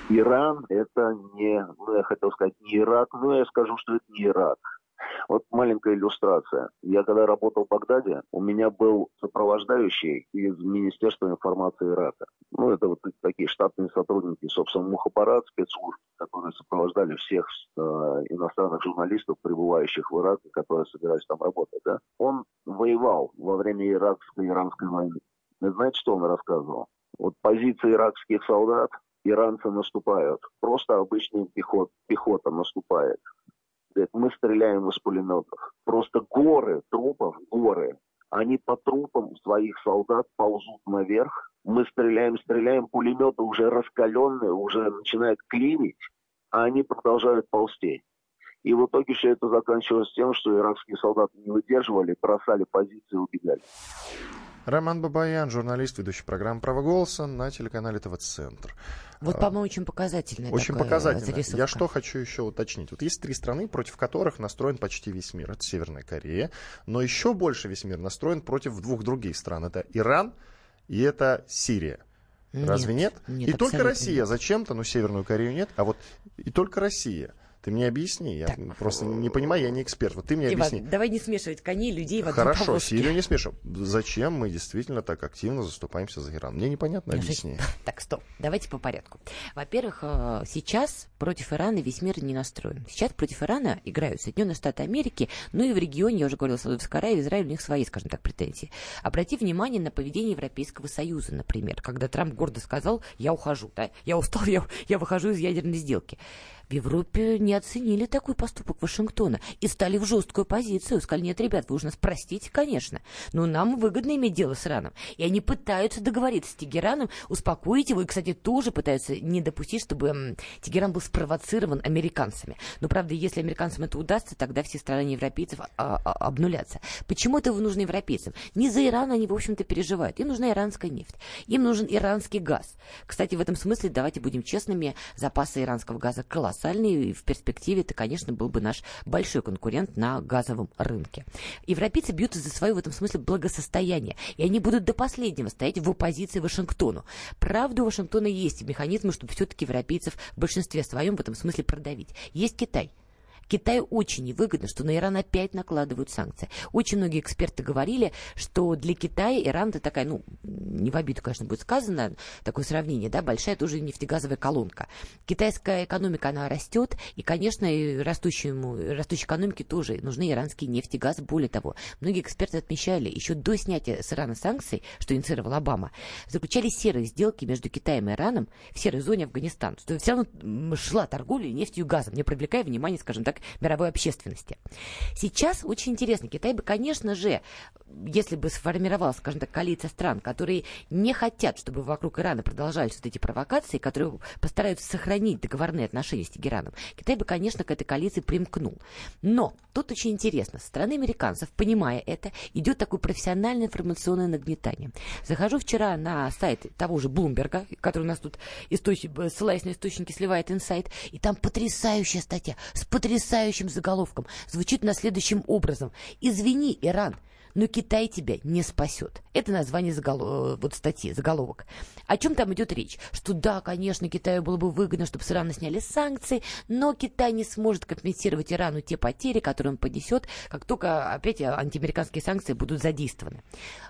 Иран это не, ну я хотел сказать не Ирак, но я скажу, что это не Ирак. Вот маленькая иллюстрация. Я когда работал в Багдаде, у меня был сопровождающий из Министерства информации Ирака. Ну, это вот такие штатные сотрудники, собственно, мухаппарат, спецслужб, которые сопровождали всех э, иностранных журналистов, прибывающих в Ирак, которые собирались там работать. Да? Он воевал во время иракско-иранской войны. Вы знаете, что он рассказывал? Вот позиции иракских солдат, иранцы наступают. Просто обычный пехот, пехота наступает. Говорит, мы стреляем из пулеметов. Просто горы трупов, горы. Они по трупам своих солдат ползут наверх. Мы стреляем, стреляем, пулеметы уже раскаленные, уже начинают клинить, а они продолжают ползти. И в итоге все это заканчивалось тем, что иракские солдаты не выдерживали, бросали позиции и убегали. Роман Бабаян, журналист, ведущий программы «Право голоса» на телеканале ТВ-центр. Вот, а, по-моему, очень показательная Очень показательная. Я что хочу еще уточнить. Вот есть три страны, против которых настроен почти весь мир. Это Северная Корея. Но еще больше весь мир настроен против двух других стран. Это Иран и это Сирия. Разве нет? нет? нет и только Россия нет. зачем-то, ну, Северную Корею нет, а вот и только Россия. Ты мне объясни, я так. просто не понимаю, я не эксперт. Вот ты мне Иван, объясни. давай не смешивать коней, людей в одной Хорошо, повозке. Сирию не смешиваем. Зачем мы действительно так активно заступаемся за Иран? Мне непонятно, объясни. Так, стоп, давайте по порядку. Во-первых, э, сейчас против Ирана весь мир не настроен. Сейчас против Ирана играют Соединенные Штаты Америки, ну и в регионе, я уже говорила, Саудовская Аравия, Израиль, у них свои, скажем так, претензии. Обрати внимание на поведение Европейского Союза, например, когда Трамп гордо сказал, я ухожу, да, я устал, я, я выхожу из ядерной сделки. В Европе не оценили такой поступок Вашингтона и стали в жесткую позицию. Сказали, нет, ребят, вы уж нас простите, конечно, но нам выгодно иметь дело с Ираном. И они пытаются договориться с Тегераном, успокоить его, и, кстати, тоже пытаются не допустить, чтобы Тегеран был спровоцирован американцами. Но, правда, если американцам это удастся, тогда все страдания европейцев а, а, обнулятся. Почему это нужно европейцам? Не за Иран они, в общем-то, переживают. Им нужна иранская нефть, им нужен иранский газ. Кстати, в этом смысле, давайте будем честными, запасы иранского газа колоссальные колоссальный, и в перспективе это, конечно, был бы наш большой конкурент на газовом рынке. Европейцы бьются за свое в этом смысле благосостояние, и они будут до последнего стоять в оппозиции Вашингтону. Правда, у Вашингтона есть механизмы, чтобы все-таки европейцев в большинстве своем в этом смысле продавить. Есть Китай. Китаю очень невыгодно, что на Иран опять накладывают санкции. Очень многие эксперты говорили, что для Китая Иран это такая, ну, не в обиду, конечно, будет сказано, такое сравнение, да, большая тоже нефтегазовая колонка. Китайская экономика, она растет, и, конечно, растущему, растущей экономике тоже нужны иранские нефть и газ. Более того, многие эксперты отмечали, еще до снятия с Ирана санкций, что инициировал Обама, заключались серые сделки между Китаем и Ираном в серой зоне Афганистана. То есть все равно шла торговля нефтью и газом, не привлекая внимания, скажем так, мировой общественности. Сейчас очень интересно. Китай бы, конечно же, если бы сформировалась, скажем так, коалиция стран, которые не хотят, чтобы вокруг Ирана продолжались вот эти провокации, которые постараются сохранить договорные отношения с Тегераном, Китай бы, конечно, к этой коалиции примкнул. Но тут очень интересно. Со стороны американцев, понимая это, идет такое профессиональное информационное нагнетание. Захожу вчера на сайт того же Блумберга, который у нас тут, источ... ссылаясь на источники, сливает инсайт, и там потрясающая статья с потрясающим заголовком. Звучит на следующим образом. «Извини, Иран, но Китай тебя не спасет. Это название заголов... вот статьи, заголовок. О чем там идет речь? Что да, конечно, Китаю было бы выгодно, чтобы с Ирана сняли санкции, но Китай не сможет компенсировать Ирану те потери, которые он понесет, как только опять антиамериканские санкции будут задействованы.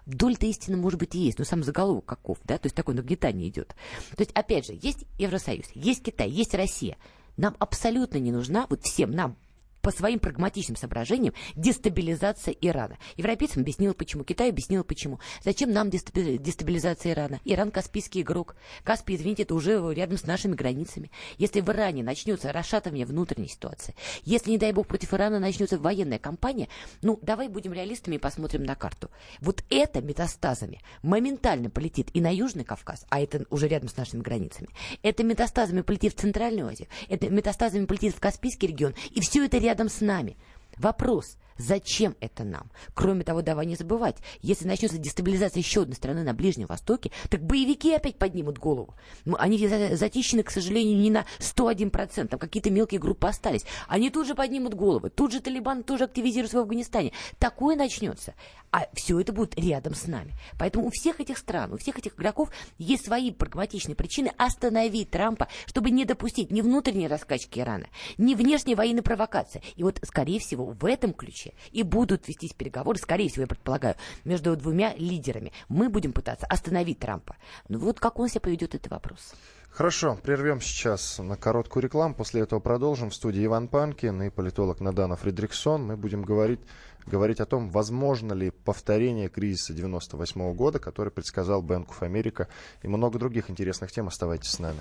Доль-то истины, может быть, и есть, но сам заголовок каков, да, то есть такое нагнетание идет. То есть, опять же, есть Евросоюз, есть Китай, есть Россия. Нам абсолютно не нужна, вот всем нам, по своим прагматичным соображениям дестабилизация Ирана. Европейцам объяснил почему, Китай объяснил почему. Зачем нам дестабилизация Ирана? Иран Каспийский игрок. Каспий, извините, это уже рядом с нашими границами. Если в Иране начнется расшатывание внутренней ситуации, если, не дай бог, против Ирана начнется военная кампания, ну, давай будем реалистами и посмотрим на карту. Вот это метастазами моментально полетит и на Южный Кавказ, а это уже рядом с нашими границами. Это метастазами полетит в Центральную Азию, это метастазами полетит в Каспийский регион, и все это рядом рядом с нами. Вопрос, Зачем это нам? Кроме того, давай не забывать, если начнется дестабилизация еще одной страны на Ближнем Востоке, так боевики опять поднимут голову. Ну, они затищены, к сожалению, не на 101%, там какие-то мелкие группы остались. Они тут же поднимут головы, тут же Талибан тоже активизируется в Афганистане. Такое начнется. А все это будет рядом с нами. Поэтому у всех этих стран, у всех этих игроков есть свои прагматичные причины остановить Трампа, чтобы не допустить ни внутренней раскачки Ирана, ни внешней военной провокации. И вот, скорее всего, в этом ключе и будут вестись переговоры, скорее всего, я предполагаю, между двумя лидерами. Мы будем пытаться остановить Трампа. Ну вот как он себя поведет, это вопрос. Хорошо, прервем сейчас на короткую рекламу. После этого продолжим. В студии Иван Панкин и политолог Надана Фридриксон. Мы будем говорить говорить о том, возможно ли повторение кризиса 98 года, который предсказал Bank of America, и много других интересных тем. Оставайтесь с нами.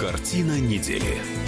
Картина недели.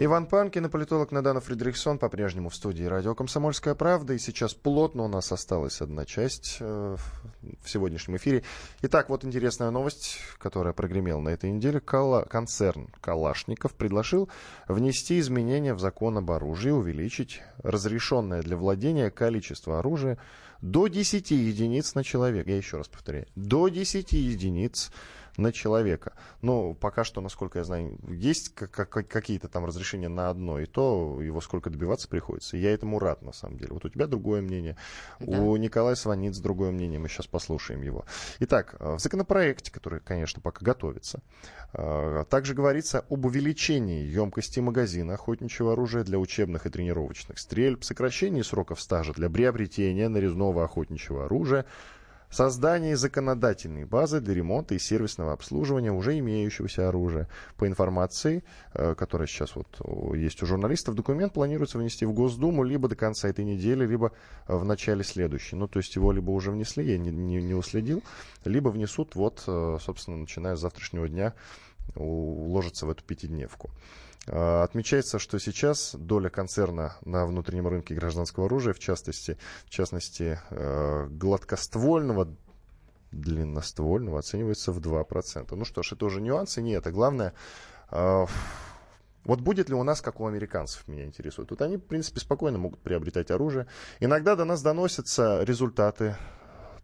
Иван Панкин и политолог Надана Фредериксон по-прежнему в студии радио «Комсомольская правда». И сейчас плотно у нас осталась одна часть э, в сегодняшнем эфире. Итак, вот интересная новость, которая прогремела на этой неделе. Кала- концерн «Калашников» предложил внести изменения в закон об оружии, увеличить разрешенное для владения количество оружия до 10 единиц на человека. Я еще раз повторяю. До 10 единиц на человека. Но пока что, насколько я знаю, есть какие-то там разрешения на одно, и то его сколько добиваться приходится. И я этому рад, на самом деле. Вот у тебя другое мнение, да. у Николая Сванидзе другое мнение, мы сейчас послушаем его. Итак, в законопроекте, который, конечно, пока готовится, а, также говорится об увеличении емкости магазина охотничьего оружия для учебных и тренировочных стрельб, сокращении сроков стажа для приобретения нарезного охотничьего оружия, Создание законодательной базы для ремонта и сервисного обслуживания уже имеющегося оружия. По информации, э, которая сейчас вот есть у журналистов, документ планируется внести в Госдуму либо до конца этой недели, либо э, в начале следующей. Ну, то есть его либо уже внесли, я не, не, не уследил, либо внесут вот, э, собственно, начиная с завтрашнего дня уложится в эту пятидневку. А, отмечается, что сейчас доля концерна на внутреннем рынке гражданского оружия, в частности, в частности э, гладкоствольного, длинноствольного, оценивается в 2%. Ну что ж, это уже нюансы. Нет, а главное, э, вот будет ли у нас, как у американцев, меня интересует. Тут они, в принципе, спокойно могут приобретать оружие. Иногда до нас доносятся результаты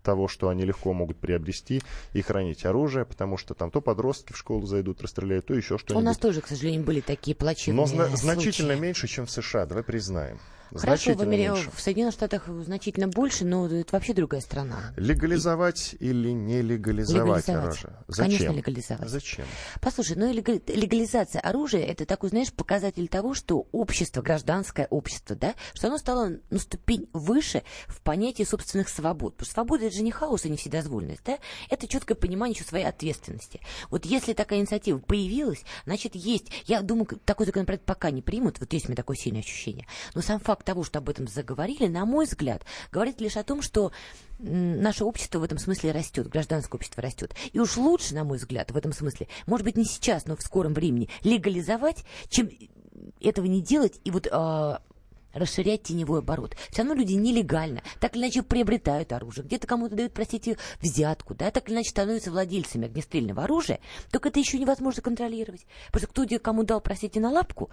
того, что они легко могут приобрести и хранить оружие, потому что там то подростки в школу зайдут, расстреляют, то еще что-нибудь. У нас тоже, к сожалению, были такие плачевные Но зна- значительно меньше, чем в США, давай признаем. Хорошо, в, Америке, в Соединенных Штатах значительно больше, но это вообще другая страна. Легализовать и... или не легализовать, легализовать. оружие? Зачем? Конечно, легализовать. Зачем? Послушай, ну легализация оружия это такой, знаешь, показатель того, что общество, гражданское общество, да, что оно стало на ступень выше в понятии собственных свобод. Потому что свобода это же не хаос и не вседозволенность, да, это четкое понимание еще своей ответственности. Вот если такая инициатива появилась, значит есть. Я думаю, такой законопроект пока не примут, вот есть у меня такое сильное ощущение. Но сам факт факт того, что об этом заговорили, на мой взгляд, говорит лишь о том, что наше общество в этом смысле растет, гражданское общество растет. И уж лучше, на мой взгляд, в этом смысле, может быть, не сейчас, но в скором времени, легализовать, чем этого не делать и вот а, расширять теневой оборот. Все равно люди нелегально, так или иначе приобретают оружие, где-то кому-то дают, простите, взятку, да, так или иначе становятся владельцами огнестрельного оружия, только это еще невозможно контролировать. Потому что кто кому дал, простите, на лапку,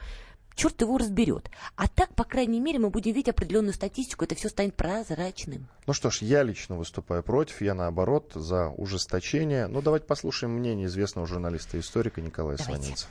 черт его разберет. А так, по крайней мере, мы будем видеть определенную статистику, это все станет прозрачным. Ну что ж, я лично выступаю против, я наоборот за ужесточение. Ну давайте послушаем мнение известного журналиста и историка Николая давайте.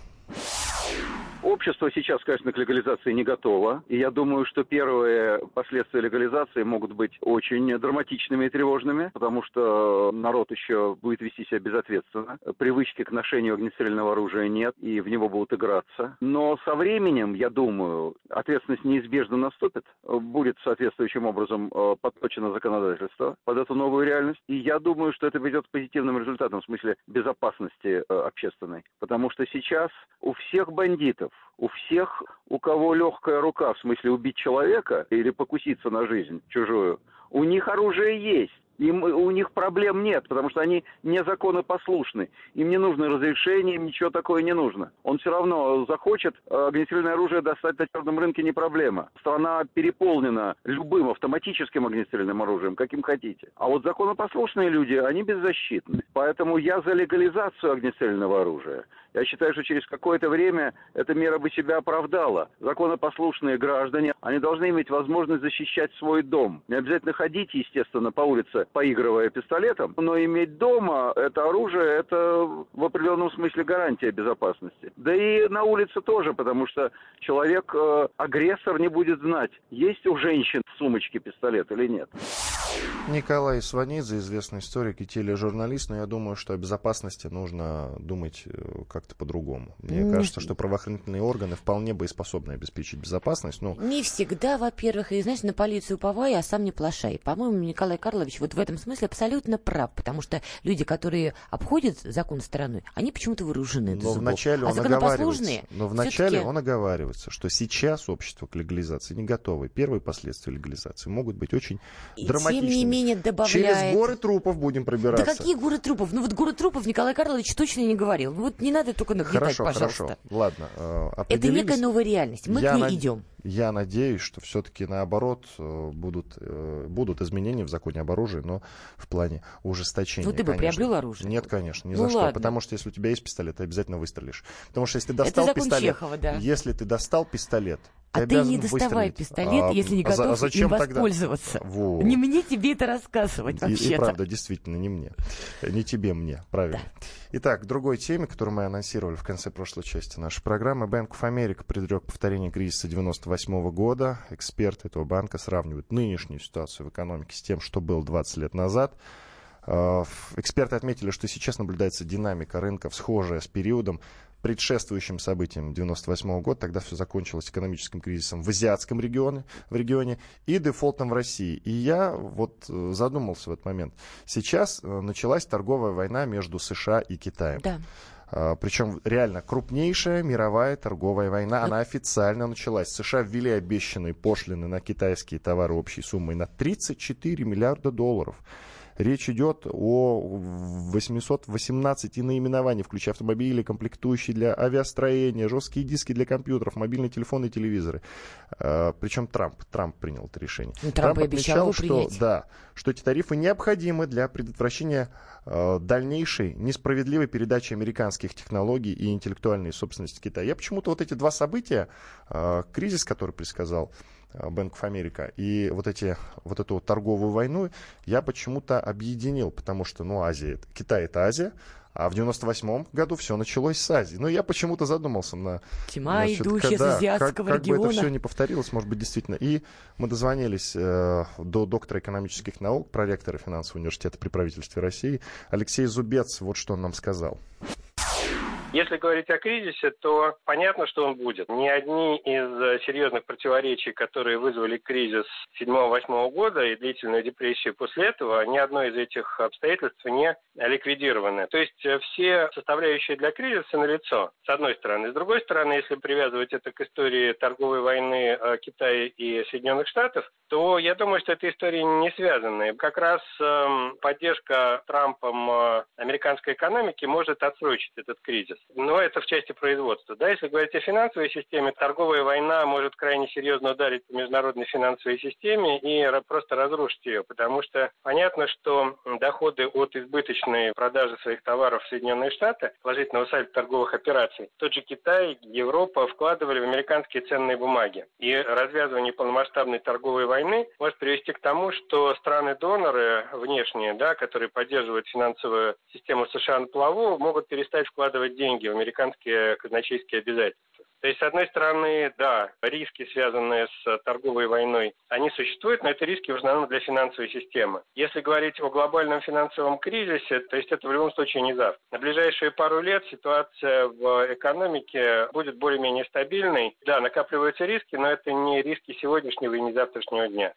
Общество сейчас, конечно, к легализации не готово. И я думаю, что первые последствия легализации могут быть очень драматичными и тревожными, потому что народ еще будет вести себя безответственно. Привычки к ношению огнестрельного оружия нет, и в него будут играться. Но со временем, я думаю, ответственность неизбежно наступит. Будет соответствующим образом э, подточено законодательство под эту новую реальность. И я думаю, что это ведет к позитивным результатам в смысле безопасности э, общественной. Потому что сейчас у всех бандитов у всех, у кого легкая рука, в смысле убить человека или покуситься на жизнь чужую, у них оружие есть. Им, у них проблем нет, потому что они не законопослушны. Им не нужно разрешение, им ничего такое не нужно. Он все равно захочет э, огнестрельное оружие достать на черном рынке не проблема. Страна переполнена любым автоматическим огнестрельным оружием, каким хотите. А вот законопослушные люди, они беззащитны. Поэтому я за легализацию огнестрельного оружия. Я считаю, что через какое-то время эта мера бы себя оправдала. Законопослушные граждане, они должны иметь возможность защищать свой дом. Не обязательно ходить, естественно, по улице, поигрывая пистолетом, но иметь дома это оружие, это в определенном смысле гарантия безопасности. Да и на улице тоже, потому что человек, э, агрессор не будет знать, есть у женщин в сумочке пистолет или нет. Николай Сванидзе, известный историк и тележурналист, но я думаю, что о безопасности нужно думать э, как-то по-другому. Мне не... кажется, что правоохранительные органы вполне бы и способны обеспечить безопасность. Но... Не всегда, во-первых, и, знаешь, на полицию уповай, а сам не плашай. По-моему, Николай Карлович вот в этом смысле абсолютно прав, потому что люди, которые обходят закон стороной, они почему-то вооружены но вначале а он оговаривается, но вначале он оговаривается, что сейчас общество к легализации не готово. Первые последствия легализации могут быть очень и драматичными. Менее добавляет... Через горы трупов будем пробираться. Да какие горы трупов? Ну вот горы трупов Николай Карлович точно не говорил. Ну вот не надо только нагнетать, хорошо, пожалуйста. Хорошо, ладно. Э, Это некая новая реальность. Мы я к ней над... идем. Я надеюсь, что все-таки наоборот э, будут, э, будут изменения в законе об оружии, но в плане ужесточения. Ну ты бы конечно. приобрел оружие? Нет, конечно, ни ну, за ладно. что. Потому что если у тебя есть пистолет, ты обязательно выстрелишь. Потому что если ты достал пистолет, Чехова, да. если ты достал пистолет, а ты не доставай выстрелить. пистолет, а, если не а, готов а зачем им тогда? воспользоваться. Вот. Не мне тебе это рассказывать И, вообще-то. и правда, действительно, не мне. Не тебе, мне. Правильно. Да. Итак, к другой теме, которую мы анонсировали в конце прошлой части нашей программы. Bank of America предрек повторение кризиса 98 года. Эксперты этого банка сравнивают нынешнюю ситуацию в экономике с тем, что было 20 лет назад. Э, Эксперты отметили, что сейчас наблюдается динамика рынков, схожая с периодом, предшествующим событиям 98 года. Тогда все закончилось экономическим кризисом в азиатском регионе, в регионе и дефолтом в России. И я вот э, задумался в этот момент. Сейчас э, началась торговая война между США и Китаем. Да. Uh, причем реально крупнейшая мировая торговая война, она официально началась. США ввели обещанные пошлины на китайские товары общей суммой на 34 миллиарда долларов. Речь идет о 818 наименований, включая автомобили, комплектующие для авиастроения, жесткие диски для компьютеров, мобильные телефоны и телевизоры. А, Причем Трамп, Трамп принял это решение. Ну, Трамп, Трамп отмечал, что, принять. да, что эти тарифы необходимы для предотвращения э, дальнейшей несправедливой передачи американских технологий и интеллектуальной собственности Китая. Я почему-то вот эти два события, э, кризис, который предсказал Bank of America. И вот, эти, вот эту торговую войну я почему-то объединил, потому что, ну, Азия, Китай это Азия, а в 98 году все началось с Азии. Ну, я почему-то задумался на... Тьма, значит, идущая когда, с азиатского как, как региона. бы это все не повторилось, может быть, действительно. И мы дозвонились э, до доктора экономических наук, проректора финансового университета при правительстве России. Алексей Зубец, вот что он нам сказал. Если говорить о кризисе, то понятно, что он будет. Ни одни из серьезных противоречий, которые вызвали кризис 7-8 года и длительную депрессию после этого, ни одно из этих обстоятельств не ликвидировано. То есть все составляющие для кризиса налицо, с одной стороны. С другой стороны, если привязывать это к истории торговой войны Китая и Соединенных Штатов, то я думаю, что эта история не связаны. Как раз э, поддержка Трампом э, американской экономики может отсрочить этот кризис. Но это в части производства. Да, если говорить о финансовой системе, торговая война может крайне серьезно ударить по международной финансовой системе и просто разрушить ее, потому что понятно, что доходы от избыточной продажи своих товаров в Соединенные Штаты, положительного сальда торговых операций, тот же Китай, Европа вкладывали в американские ценные бумаги. И развязывание полномасштабной торговой войны может привести к тому, что страны-доноры внешние, да, которые поддерживают финансовую систему США на плаву, могут перестать вкладывать деньги в американские казначейские обязательства. То есть, с одной стороны, да, риски, связанные с торговой войной, они существуют, но это риски в основном для финансовой системы. Если говорить о глобальном финансовом кризисе, то есть это в любом случае не завтра. На ближайшие пару лет ситуация в экономике будет более-менее стабильной. Да, накапливаются риски, но это не риски сегодняшнего и не завтрашнего дня.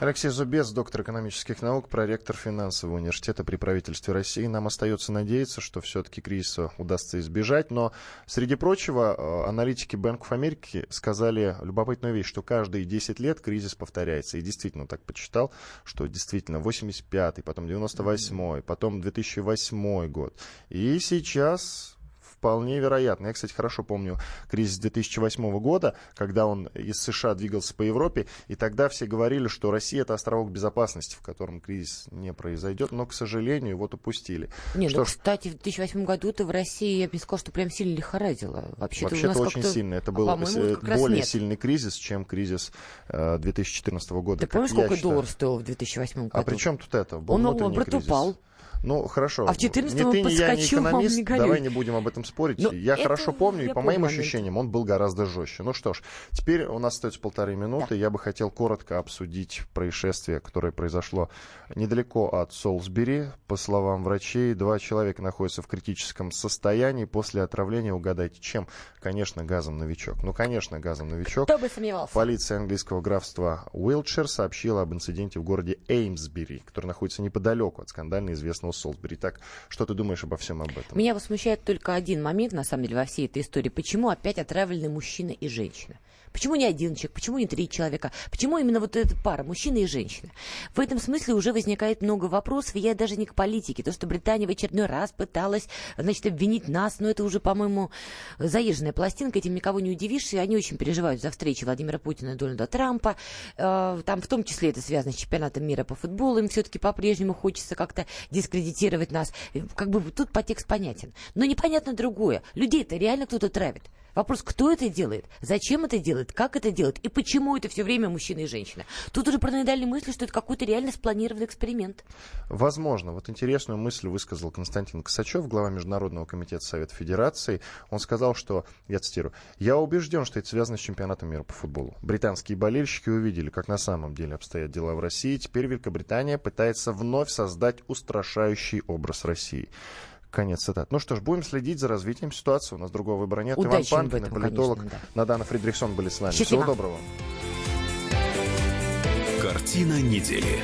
Алексей Зубец, доктор экономических наук, проректор финансового университета при правительстве России. Нам остается надеяться, что все-таки кризиса удастся избежать. Но, среди прочего, э, аналитики Банк of Америки сказали любопытную вещь, что каждые 10 лет кризис повторяется. И действительно так почитал, что действительно 85-й, потом 98-й, потом 2008 год. И сейчас вполне вероятно. Я, кстати, хорошо помню кризис 2008 года, когда он из США двигался по Европе, и тогда все говорили, что Россия это островок безопасности, в котором кризис не произойдет, но, к сожалению, вот упустили. Нет, что ну, кстати, в 2008 году-то в России, я бы не сказал, что прям сильно лихорадило. Вообще-то, Вообще-то очень сильно. Это был э, более сильный кризис, чем кризис э, 2014 года. Ты помнишь, сколько долларов стоил в 2008 году? А при чем тут это? Был он, он упал. Ну, хорошо. А в 14 ни ты, ни я, не экономист, не давай не будем об этом спорить. Но ну, я хорошо помню, и по моим момент. ощущениям он был гораздо жестче. Ну что ж, теперь у нас остается полторы минуты. Да. Я бы хотел коротко обсудить происшествие, которое произошло недалеко от Солсбери. По словам врачей, два человека находятся в критическом состоянии после отравления. Угадайте, чем? Конечно, газом новичок. Ну, конечно, газом новичок. Кто бы сомневался. Полиция английского графства Уилтшир сообщила об инциденте в городе Эймсбери, который находится неподалеку от скандально известного Дэниел Солсбери. Так, что ты думаешь обо всем об этом? Меня возмущает только один момент, на самом деле, во всей этой истории. Почему опять отравлены мужчина и женщина? Почему не один человек? Почему не три человека? Почему именно вот эта пара, мужчина и женщина? В этом смысле уже возникает много вопросов, и я даже не к политике. То, что Британия в очередной раз пыталась, значит, обвинить нас, но это уже, по-моему, заезженная пластинка, этим никого не удивишь, и они очень переживают за встречи Владимира Путина и Дональда Трампа. Э, там в том числе это связано с чемпионатом мира по футболу, им все-таки по-прежнему хочется как-то дискредитировать нас. Как бы тут подтекст понятен. Но непонятно другое. Людей-то реально кто-то травит. Вопрос, кто это делает, зачем это делает, как это делает и почему это все время мужчина и женщина. Тут уже параноидальные мысли, что это какой-то реально спланированный эксперимент. Возможно. Вот интересную мысль высказал Константин Косачев, глава Международного комитета Совета Федерации. Он сказал, что, я цитирую, «Я убежден, что это связано с чемпионатом мира по футболу. Британские болельщики увидели, как на самом деле обстоят дела в России. Теперь Великобритания пытается вновь создать устрашающий образ России. Конец цитат. Ну что ж, будем следить за развитием ситуации. У нас другого выбора нет. Удачи Иван Панкин, этом, политолог, конечно, да. Надана Фридрихсон были с нами. Счастливо. Всего доброго. Картина недели.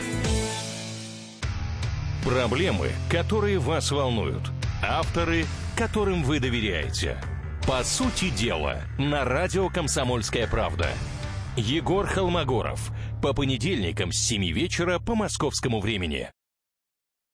Проблемы, которые вас волнуют. Авторы, которым вы доверяете. По сути дела, на радио «Комсомольская правда». Егор Холмогоров. По понедельникам с 7 вечера по московскому времени.